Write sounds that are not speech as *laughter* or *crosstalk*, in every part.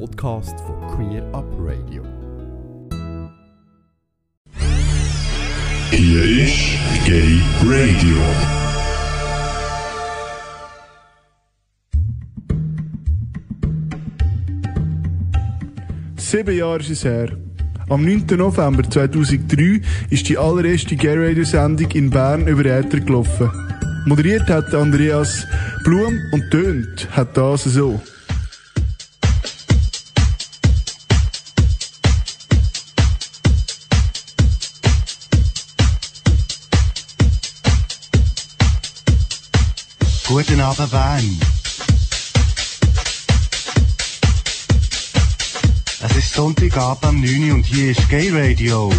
Podcast von Queer Up Radio. Hier ist Gay Radio. Sieben Jahre ist es her. Am 9. November 2003 ist die allererste Gay Radio Sendung in Bern über Äther gelaufen. Moderiert hat Andreas Blum und tönt hat das so. Guten Abend, Bern. Es ist Sonntagabend am 9 Uhr und hier ist Gay Radio.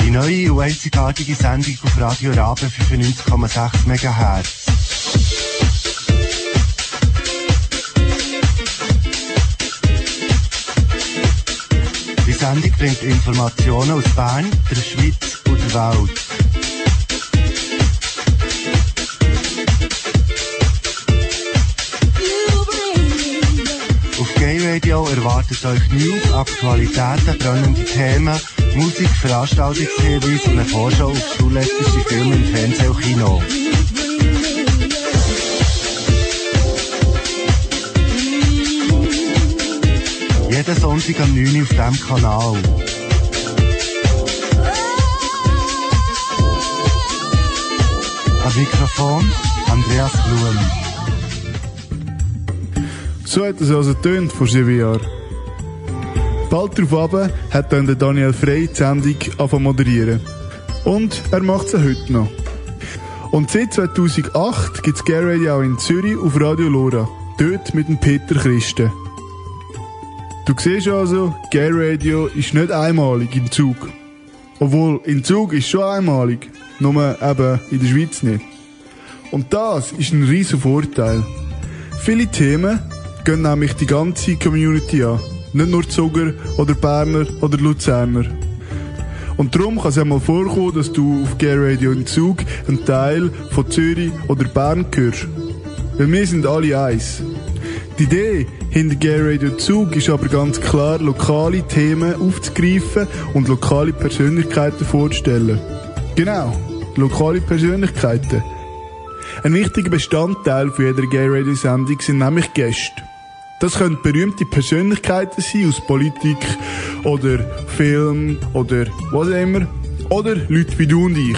Die neue und einzigartige Sendung auf Radio Rabe 95,6 MHz. Die Sendung bringt Informationen aus Bern, der Schweiz und der Welt. Erwartet euch News, Aktualitäten, brennende Themen, Musik, Veranstaltungshinweise und eine Vorschau auf schullestische Filme im Fernsehen und Kino. Jeden Sonntag am 9 Uhr auf diesem Kanal. Am Mikrofon Andreas Blum. So hat es also tönt vor sieben Jahren. Bald darauf hat dann der Daniel Frey die Sendung angefangen moderieren. Und er macht sie heute noch. Und seit 2008 gibt es Gay Radio auch in Zürich auf Radio Lora. Dort mit dem Peter Christen. Du siehst also, Gay Radio ist nicht einmalig im Zug. Obwohl, in Zug ist schon einmalig. Nur eben in der Schweiz nicht. Und das ist ein riesen Vorteil. Viele Themen gehen nämlich die ganze Community an. Nicht nur Zuger oder Berner oder Luzerner. Und darum kann es einmal vorkommen, dass du auf Gay Radio in Zug einen Teil von Zürich oder Bern hörst. Weil wir sind alle eins. Die Idee hinter Gay Radio Zug ist aber ganz klar, lokale Themen aufzugreifen und lokale Persönlichkeiten vorzustellen. Genau, lokale Persönlichkeiten. Ein wichtiger Bestandteil für jeder Gay Radio Sendung sind nämlich Gäste. Das können berühmte Persönlichkeiten sein aus Politik oder Film oder was auch immer. Oder Leute wie du und ich.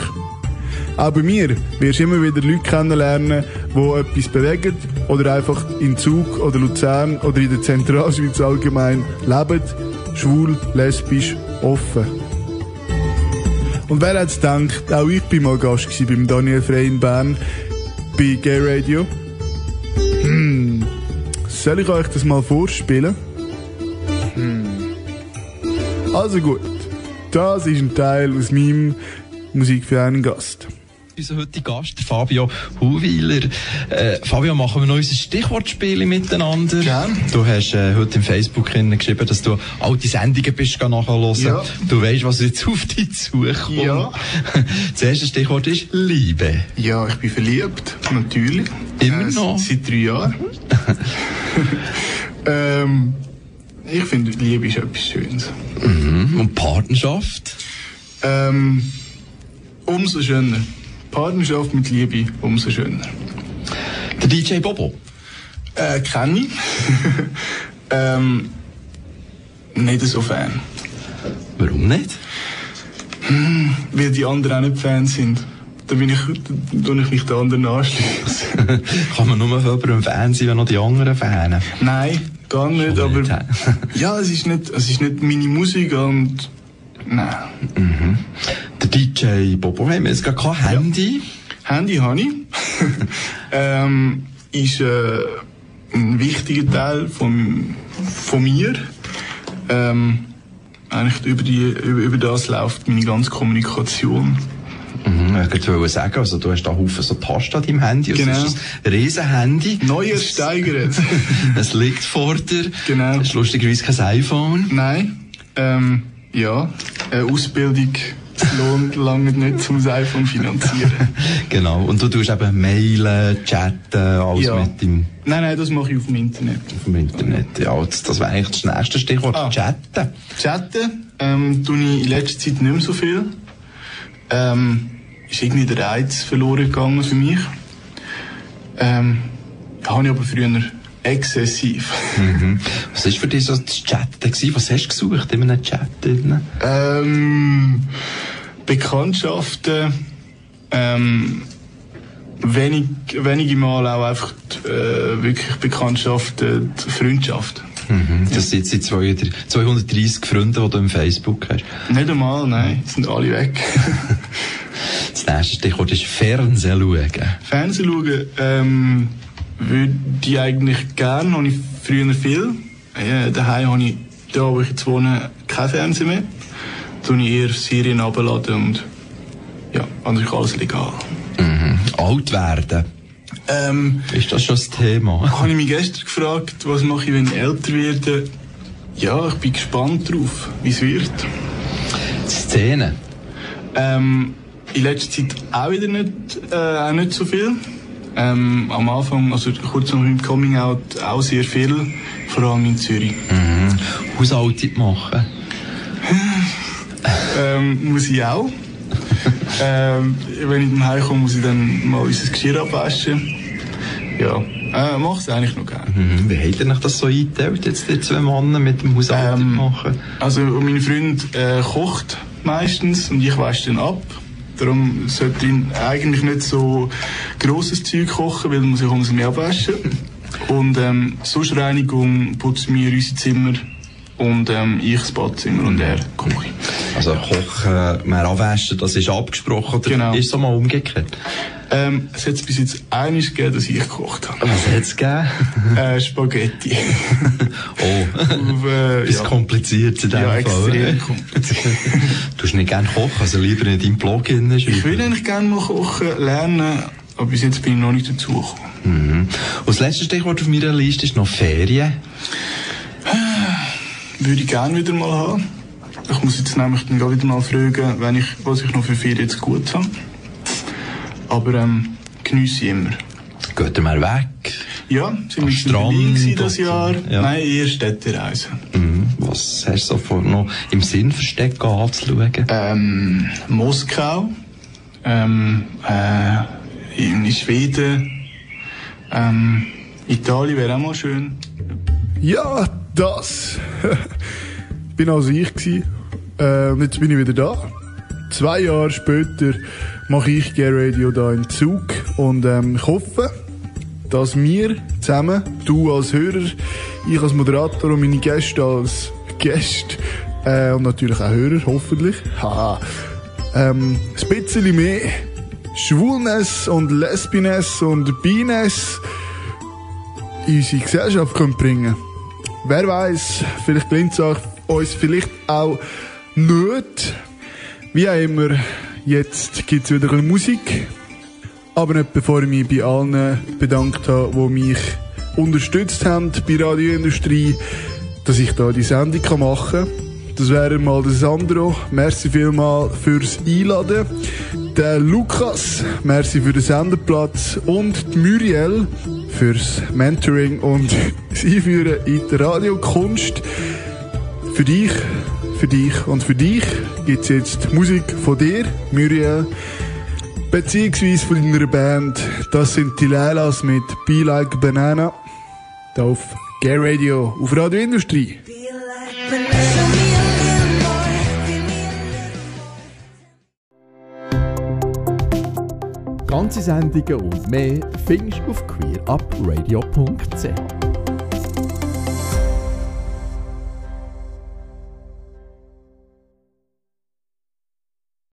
Auch bei mir wirst du immer wieder Leute kennenlernen, die etwas bewegen oder einfach in Zug oder Luzern oder in der Zentralschweiz allgemein leben, schwul, lesbisch, offen. Und wer hat's gedacht, auch ich bin mal Gast beim Daniel Frey in Bern bei Gay Radio. Soll ich euch das mal vorspielen? Hm. Also gut, das ist ein Teil aus meinem Musik für einen Gast. Unser heutiger Gast, Fabio Huwiler. Äh, Fabio, machen wir noch unser Stichwortspiel miteinander? Gern. Du hast äh, heute im Facebook geschrieben, dass du alte Sendungen bist nachhören. Ja. Du weißt, was jetzt auf dich zukommt. Ja. *laughs* Das erste Stichwort ist Liebe. Ja, ich bin verliebt, natürlich. Immer Äh, noch? Seit drei Jahren. *laughs* ähm, ich finde, Liebe ist etwas Schönes. Mhm. Und Partnerschaft? Ähm, umso schöner. Partnerschaft mit Liebe, umso schöner. Der DJ Bobo. Äh, kenne ich. *laughs* ähm, nicht so Fan. Warum nicht? Weil die anderen auch nicht Fan sind. Da bin ich, da tue ich mich den anderen anschließen. *laughs* Kann man nur für jemanden Fan sein, wenn noch die anderen Fan Nein, gar nicht, Schon aber. nicht, *laughs* ja, es ist nicht, es ist nicht meine Musik und. Nein. Der DJ Bobo haben wir jetzt gar kein Handy. Handy habe ich. *laughs* ähm, ist äh, ein wichtiger Teil von, von mir. Ähm, eigentlich über, die, über, über das läuft meine ganze Kommunikation. Mhm, ich wollte sagen, also du hast da Haufen so Tasten an deinem Handy. Genau. Es ist ein Riesenhandy. Neu ersteigert. *laughs* Es *laughs* liegt vor dir. Genau. Es ist lustigerweise kein iPhone. Nein. Ähm, ja, eine Ausbildung Lohn lange nicht zum iPhone finanzieren. *laughs* genau. Und du tust eben mailen, chatten, alles Ja. mit dem, Nein, nein, das mache ich auf dem Internet. auf dem Internet. Ja, das, das wäre eigentlich das nächste Stichwort. Ah. Chatten. Chatten ähm, tue ich in letzter Zeit nicht mehr so viel. Ähm, ist irgendwie der Reiz verloren gegangen für mich. Ähm, habe ich aber früher exzessiv. Mhm. *laughs* Was war für dich so das Chatten? Gewesen? Was hast du gesucht in einem Chat? drin? ähm, Bekanntschaften, ähm, wenig, wenige Mal auch einfach äh, wirklich Bekanntschaften, Freundschaft. Mhm. Das sind jetzt die 200 230 Freunde, die du im Facebook hast. Nicht einmal, nein, sind alle weg. *laughs* Das nächste Stichwort ist Fernsehen schauen. Fernsehen schauen ähm, würde ich eigentlich gerne, habe ich früher viel. Ja, daheim habe ich, da wo ich jetzt wohne, kein Fernsehen mehr. Da ich eher Serien abladen und ja, an sich alles legal. Mhm. Alt werden. Ähm, Ist das schon das Thema? *laughs* habe ich mich gestern gefragt, was mache ich, wenn ich älter werde. Ja, ich bin gespannt drauf, wie es wird. Szene. Ähm, in letzter Zeit auch wieder nicht, äh, auch nicht so viel. Ähm, am Anfang, also kurz nach meinem Coming Out, auch sehr viel, vor allem in Zürich. Mhm. Haushalte machen. Ähm, muss ich auch. ähm, wenn ich dann heimkomme, muss ich dann mal unser Geschirr abwaschen. Ja, äh, mach's eigentlich noch gerne. Mhm. Wie hat er euch das so eingeteilt, jetzt die zwei Männer mit dem Haushalte Ähm, machen? Also mein Freund äh, kocht meistens und ich wasche dann ab. Darum sollte ich eigentlich nicht so grosses Zeug kochen, weil dann muss ich alles mehr abwaschen. *laughs* Und ähm, sonst Reinigung putzen wir unser Zimmer und ähm, ich das Badzimmer und er Küche. Also kochen, mehr abwaschen, das ist abgesprochen. Oder Genau. ist es mal umgekehrt? Ähm, es hat bis jetzt einiges gegeben, dass ich gekocht habe. Was hat es gegeben? Äh, Spaghetti. *laughs* oh, Auf, äh, ist ja. kompliziert in dem Ja, Fall. extrem kompliziert. *laughs* Du hast nicht gerne kochen, also lieber in deinem Blog schreiben. Ich würde eigentlich gerne mal kochen, lernen, aber bis jetzt bin ich noch nicht dazu gekommen. Mhm. Und das letzte Stichwort auf meiner Liste ist noch Ferien. Würde ich gerne wieder mal haben. Ich muss jetzt nämlich dann wieder mal fragen, wenn ich, was ich noch für Ferien jetzt gut habe. Aber ähm, geniesse ich immer. Geht ihr mal weg? Ja, sind wir in Strand Berlin gewesen und das. Jahr. Ja. Nein, eher Städtereise. Mhm. Was hast du so vor, noch im Sinn versteckt anzuschauen? Ähm, Moskau, ähm, äh, in Schweden, ähm, Italien wäre auch mal schön. Ja, das. *laughs* bin also ich gsi. Äh, und jetzt bin ich wieder da. Zwei Jahre später mache ich Gay Radio da im Zug und ähm, ich hoffe, dass wir zusammen, du als Hörer, ich als Moderator und meine Gäste als Gäste äh, und natürlich auch Hörer, hoffentlich, haha, ähm, ein bisschen mehr Schwulness und Lesbines und Bines in unsere Gesellschaft können bringen Wer weiß, vielleicht gelingt es uns vielleicht auch nicht. Wie auch immer, jetzt gibt es wieder ein Musik. Aber nicht bevor ich mich bei allen bedankt habe, die mich unterstützt haben bei Radioindustrie, dass ich da die Sendung machen kann. Das wäre mal der Sandro. Merci vielmal fürs Einladen. Der Lukas, merci für den Senderplatz. Und die Muriel fürs Mentoring und das *laughs* Einführen in die Radiokunst. Für dich, für dich und für dich gibt es jetzt Musik von dir, Muriel, beziehungsweise von deiner Band. Das sind die Leilas mit Be Like Banana. Da auf Gay Radio, auf Radio Industrie. Ganze Sendungen und mehr findest du auf queerupradio.ch.